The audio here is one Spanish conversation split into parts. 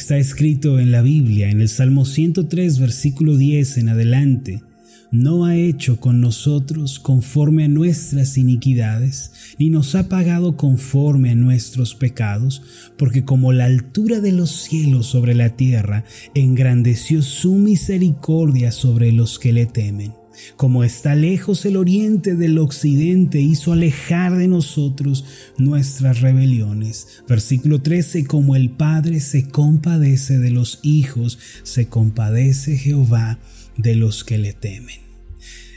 Está escrito en la Biblia, en el Salmo 103, versículo 10 en adelante, no ha hecho con nosotros conforme a nuestras iniquidades, ni nos ha pagado conforme a nuestros pecados, porque como la altura de los cielos sobre la tierra, engrandeció su misericordia sobre los que le temen. Como está lejos el oriente del occidente, hizo alejar de nosotros nuestras rebeliones. Versículo 13, como el Padre se compadece de los hijos, se compadece Jehová de los que le temen.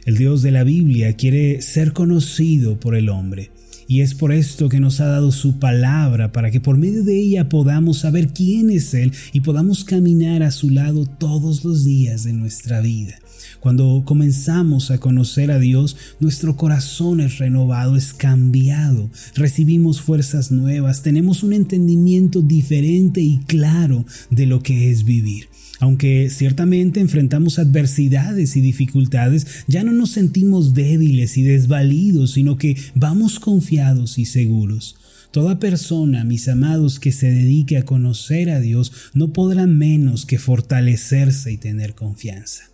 El Dios de la Biblia quiere ser conocido por el hombre. Y es por esto que nos ha dado su palabra, para que por medio de ella podamos saber quién es Él y podamos caminar a su lado todos los días de nuestra vida. Cuando comenzamos a conocer a Dios, nuestro corazón es renovado, es cambiado, recibimos fuerzas nuevas, tenemos un entendimiento diferente y claro de lo que es vivir. Aunque ciertamente enfrentamos adversidades y dificultades, ya no nos sentimos débiles y desvalidos, sino que vamos confiados y seguros. Toda persona, mis amados, que se dedique a conocer a Dios no podrá menos que fortalecerse y tener confianza.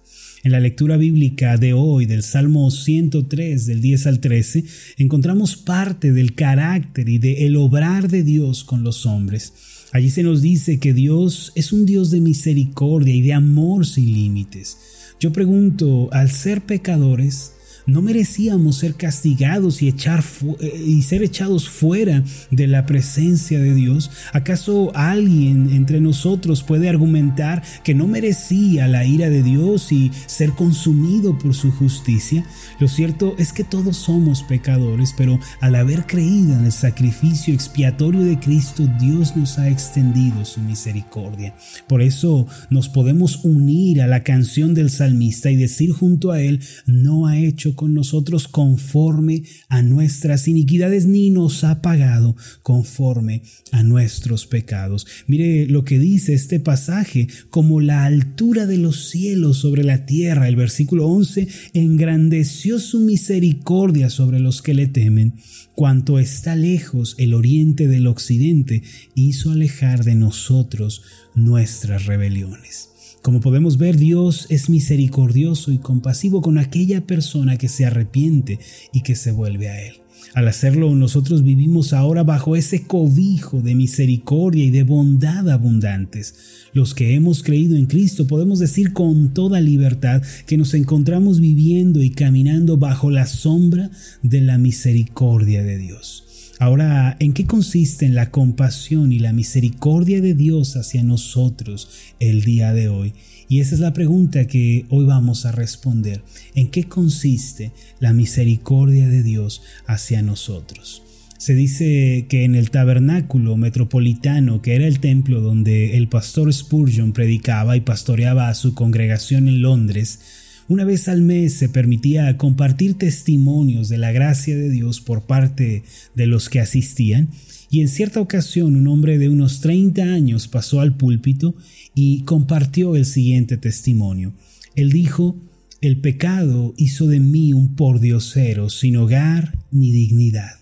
En la lectura bíblica de hoy del Salmo 103 del 10 al 13 encontramos parte del carácter y del el obrar de Dios con los hombres. Allí se nos dice que Dios es un Dios de misericordia y de amor sin límites. Yo pregunto, al ser pecadores, no merecíamos ser castigados y, echar eh, y ser echados fuera de la presencia de Dios. ¿Acaso alguien entre nosotros puede argumentar que no merecía la ira de Dios y ser consumido por su justicia? Lo cierto es que todos somos pecadores, pero al haber creído en el sacrificio expiatorio de Cristo, Dios nos ha extendido su misericordia. Por eso nos podemos unir a la canción del salmista y decir junto a él, no ha hecho con nosotros conforme a nuestras iniquidades, ni nos ha pagado conforme a nuestros pecados. Mire lo que dice este pasaje, como la altura de los cielos sobre la tierra, el versículo 11, engrandeció su misericordia sobre los que le temen. Cuanto está lejos el oriente del occidente, hizo alejar de nosotros nuestras rebeliones. Como podemos ver, Dios es misericordioso y compasivo con aquella persona que se arrepiente y que se vuelve a Él. Al hacerlo, nosotros vivimos ahora bajo ese cobijo de misericordia y de bondad abundantes. Los que hemos creído en Cristo podemos decir con toda libertad que nos encontramos viviendo y caminando bajo la sombra de la misericordia de Dios. Ahora, ¿en qué consisten la compasión y la misericordia de Dios hacia nosotros el día de hoy? Y esa es la pregunta que hoy vamos a responder. ¿En qué consiste la misericordia de Dios hacia nosotros? Se dice que en el tabernáculo metropolitano, que era el templo donde el pastor Spurgeon predicaba y pastoreaba a su congregación en Londres, una vez al mes se permitía compartir testimonios de la gracia de Dios por parte de los que asistían y en cierta ocasión un hombre de unos 30 años pasó al púlpito y compartió el siguiente testimonio. Él dijo, el pecado hizo de mí un pordiosero sin hogar ni dignidad.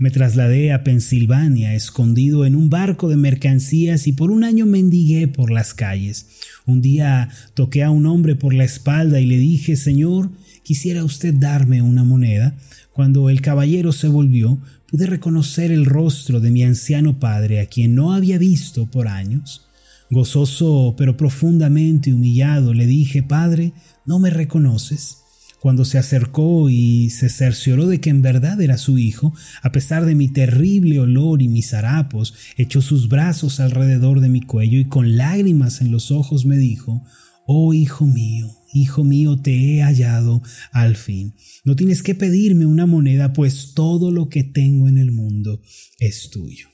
Me trasladé a Pensilvania, escondido en un barco de mercancías y por un año mendigué por las calles. Un día toqué a un hombre por la espalda y le dije, Señor, quisiera usted darme una moneda. Cuando el caballero se volvió, pude reconocer el rostro de mi anciano padre, a quien no había visto por años. Gozoso pero profundamente humillado, le dije, Padre, ¿no me reconoces? Cuando se acercó y se cercioró de que en verdad era su hijo, a pesar de mi terrible olor y mis harapos, echó sus brazos alrededor de mi cuello y con lágrimas en los ojos me dijo, Oh hijo mío, hijo mío, te he hallado al fin. No tienes que pedirme una moneda, pues todo lo que tengo en el mundo es tuyo.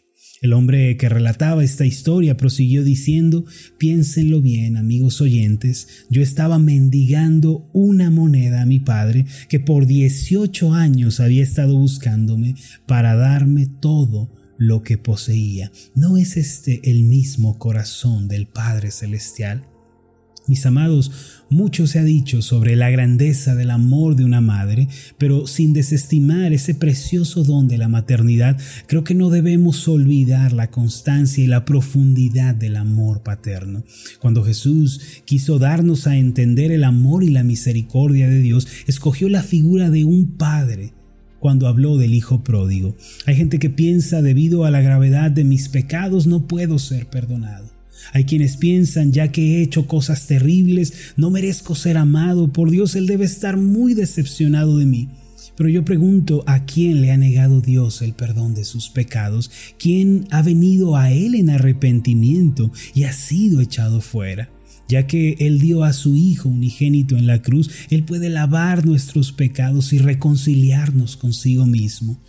El hombre que relataba esta historia prosiguió diciendo, piénsenlo bien, amigos oyentes, yo estaba mendigando una moneda a mi padre que por 18 años había estado buscándome para darme todo lo que poseía. ¿No es este el mismo corazón del Padre Celestial? Mis amados, mucho se ha dicho sobre la grandeza del amor de una madre, pero sin desestimar ese precioso don de la maternidad, creo que no debemos olvidar la constancia y la profundidad del amor paterno. Cuando Jesús quiso darnos a entender el amor y la misericordia de Dios, escogió la figura de un padre cuando habló del Hijo pródigo. Hay gente que piensa debido a la gravedad de mis pecados no puedo ser perdonado. Hay quienes piensan, ya que he hecho cosas terribles, no merezco ser amado por Dios, Él debe estar muy decepcionado de mí. Pero yo pregunto, ¿a quién le ha negado Dios el perdón de sus pecados? ¿Quién ha venido a Él en arrepentimiento y ha sido echado fuera? Ya que Él dio a su Hijo unigénito en la cruz, Él puede lavar nuestros pecados y reconciliarnos consigo mismo.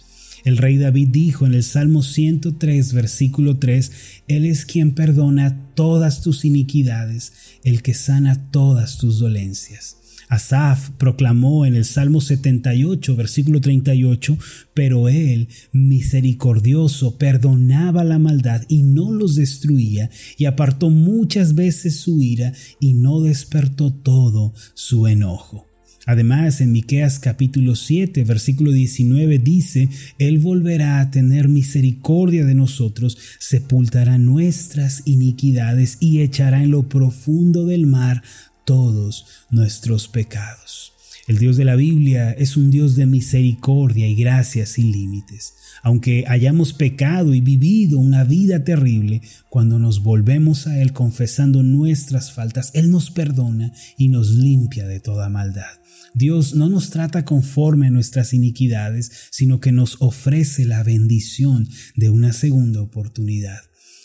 El rey David dijo en el Salmo 103, versículo 3, Él es quien perdona todas tus iniquidades, el que sana todas tus dolencias. Asaf proclamó en el Salmo 78, versículo 38, pero él, misericordioso, perdonaba la maldad y no los destruía, y apartó muchas veces su ira y no despertó todo su enojo. Además, en Miqueas capítulo 7, versículo 19 dice, Él volverá a tener misericordia de nosotros, sepultará nuestras iniquidades y echará en lo profundo del mar todos nuestros pecados. El Dios de la Biblia es un Dios de misericordia y gracia sin límites. Aunque hayamos pecado y vivido una vida terrible, cuando nos volvemos a Él confesando nuestras faltas, Él nos perdona y nos limpia de toda maldad. Dios no nos trata conforme a nuestras iniquidades, sino que nos ofrece la bendición de una segunda oportunidad.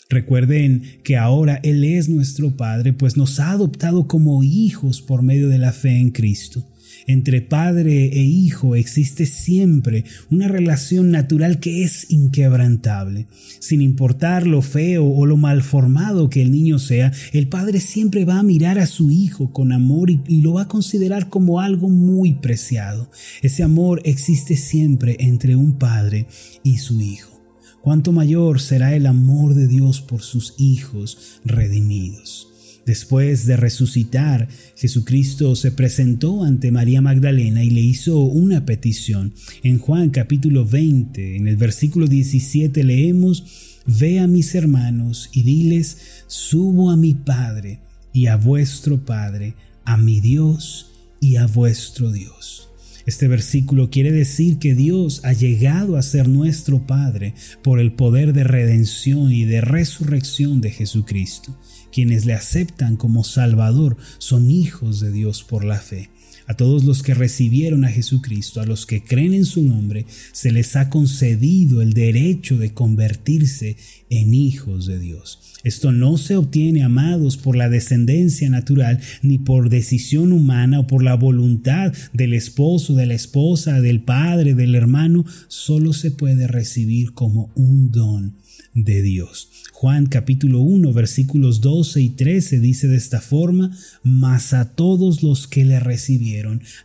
Recuerden que ahora Él es nuestro Padre, pues nos ha adoptado como hijos por medio de la fe en Cristo. Entre padre e hijo existe siempre una relación natural que es inquebrantable. Sin importar lo feo o lo malformado que el niño sea, el padre siempre va a mirar a su hijo con amor y, lo va a considerar como algo muy preciado. Ese amor existe siempre entre un padre y su hijo. Cuánto mayor será el amor de Dios por sus hijos redimidos. Después de resucitar, Jesucristo se presentó ante María Magdalena y le hizo una petición. En Juan capítulo 20, en el versículo 17 leemos, Ve a mis hermanos y diles, subo a mi Padre y a vuestro Padre, a mi Dios y a vuestro Dios. Este versículo quiere decir que Dios ha llegado a ser nuestro Padre por el poder de redención y de resurrección de Jesucristo. Quienes le aceptan como Salvador son hijos de Dios por la fe. A todos los que recibieron a Jesucristo, a los que creen en su nombre, se les ha concedido el derecho de convertirse en hijos de Dios. Esto no se obtiene, amados, por la descendencia natural, ni por decisión humana o por la voluntad del esposo, de la esposa, del padre, del hermano, solo se puede recibir como un don de Dios. Juan capítulo 1 versículos 12 y 13 dice de esta forma, mas a todos los que le recibieron,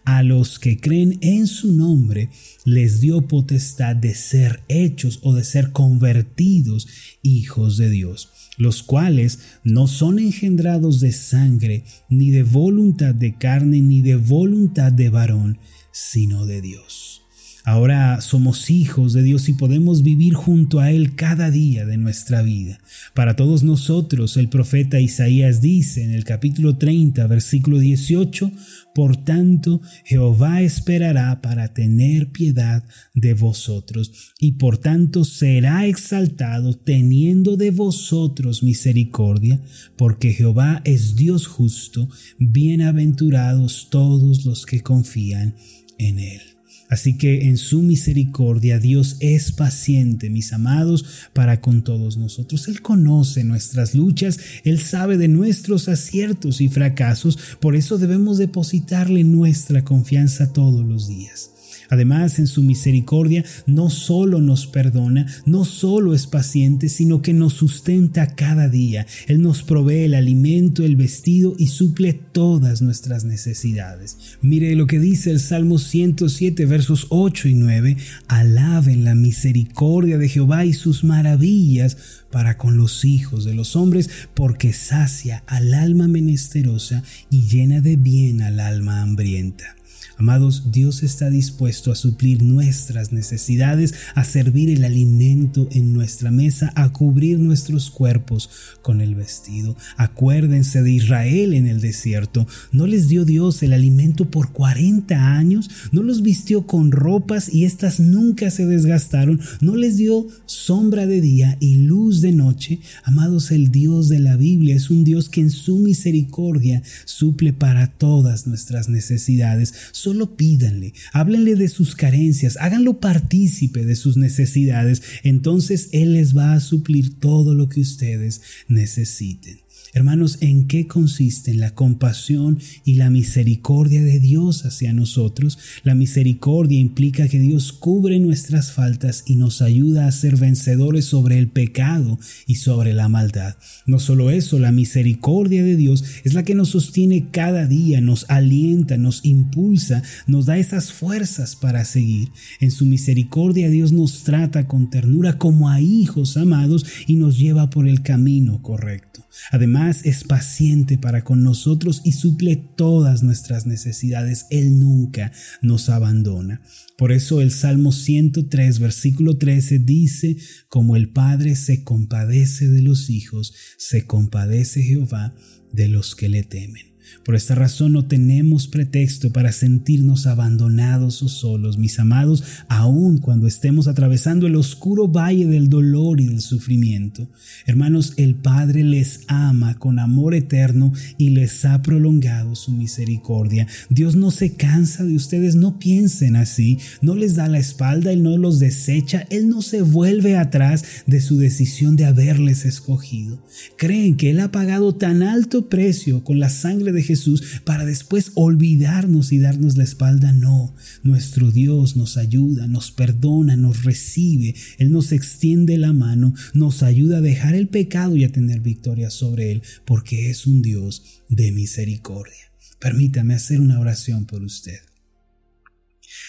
a los que creen en su nombre, les dio potestad de ser hechos o de ser convertidos hijos de Dios, los cuales no son engendrados de sangre, ni de voluntad de carne, ni de voluntad de varón, sino de Dios. Ahora somos hijos de Dios y podemos vivir junto a Él cada día de nuestra vida. Para todos nosotros, el profeta Isaías dice en el capítulo 30, versículo 18, Por tanto, Jehová esperará para tener piedad de vosotros, y por tanto será exaltado teniendo de vosotros misericordia, porque Jehová es Dios justo, bienaventurados todos los que confían en Él. Así que en su misericordia Dios es paciente, mis amados, para con todos nosotros. Él conoce nuestras luchas, Él sabe de nuestros aciertos y fracasos, por eso debemos depositarle nuestra confianza todos los días. Además, en su misericordia no solo nos perdona, no solo es paciente, sino que nos sustenta cada día. Él nos provee el alimento, el vestido y suple todas nuestras necesidades. Mire lo que dice el Salmo 107, versos 8 y 9. Alaben la misericordia de Jehová y sus maravillas para con los hijos de los hombres, porque sacia al alma menesterosa y llena de bien al alma hambrienta. Amados, Dios está dispuesto a suplir nuestras necesidades, a servir el alimento en nuestra mesa, a cubrir nuestros cuerpos con el vestido. Acuérdense de Israel en el desierto. ¿No les dio Dios el alimento por 40 años? ¿No los vistió con ropas y éstas nunca se desgastaron? ¿No les dio sombra de día y luz de noche? Amados, el Dios de la Biblia es un Dios que en su misericordia suple para todas nuestras necesidades Solo pídanle, háblenle de sus carencias, háganlo partícipe de sus necesidades, entonces Él les va a suplir todo lo que ustedes necesiten. Hermanos, ¿en qué consisten la compasión y la misericordia de Dios hacia nosotros? La misericordia implica que Dios cubre nuestras faltas y nos ayuda a ser vencedores sobre el pecado y sobre la maldad. No solo eso, la misericordia de Dios es la que nos sostiene cada día, nos alienta, nos impulsa, nos da esas fuerzas para seguir. En su misericordia Dios nos trata con ternura como a hijos amados y nos lleva por el camino correcto. Además, es paciente para con nosotros y suple todas nuestras necesidades. Él nunca nos abandona. Por eso el Salmo 103, versículo 13 dice, como el Padre se compadece de los hijos, se compadece Jehová de los que le temen. Por esta razón no tenemos pretexto para sentirnos abandonados o solos, mis amados, aun cuando estemos atravesando el oscuro valle del dolor y del sufrimiento. Hermanos, el Padre les ama con amor eterno y les ha prolongado su misericordia. Dios no se cansa de ustedes, no piensen así, no les da la espalda, Él no los desecha, Él no se vuelve atrás de su decisión de haberles escogido. Creen que Él ha pagado tan alto precio con la sangre Jesús para después olvidarnos y darnos la espalda. No, nuestro Dios nos ayuda, nos perdona, nos recibe, Él nos extiende la mano, nos ayuda a dejar el pecado y a tener victoria sobre Él, porque es un Dios de misericordia. Permítame hacer una oración por usted.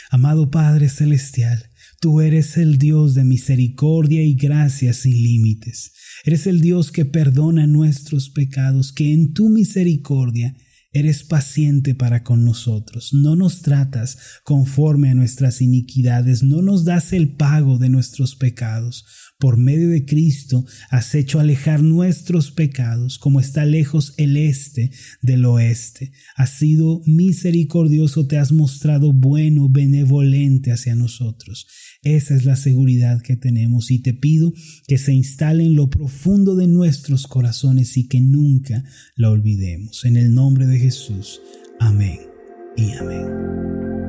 Amado Padre Celestial, Tú eres el Dios de misericordia y gracia sin límites. Eres el Dios que perdona nuestros pecados, que en tu misericordia Eres paciente para con nosotros, no nos tratas conforme a nuestras iniquidades, no nos das el pago de nuestros pecados. Por medio de Cristo has hecho alejar nuestros pecados como está lejos el este del oeste. Has sido misericordioso, te has mostrado bueno, benevolente hacia nosotros. Esa es la seguridad que tenemos y te pido que se instale en lo profundo de nuestros corazones y que nunca la olvidemos. En el nombre de Jesús. Amén y amén.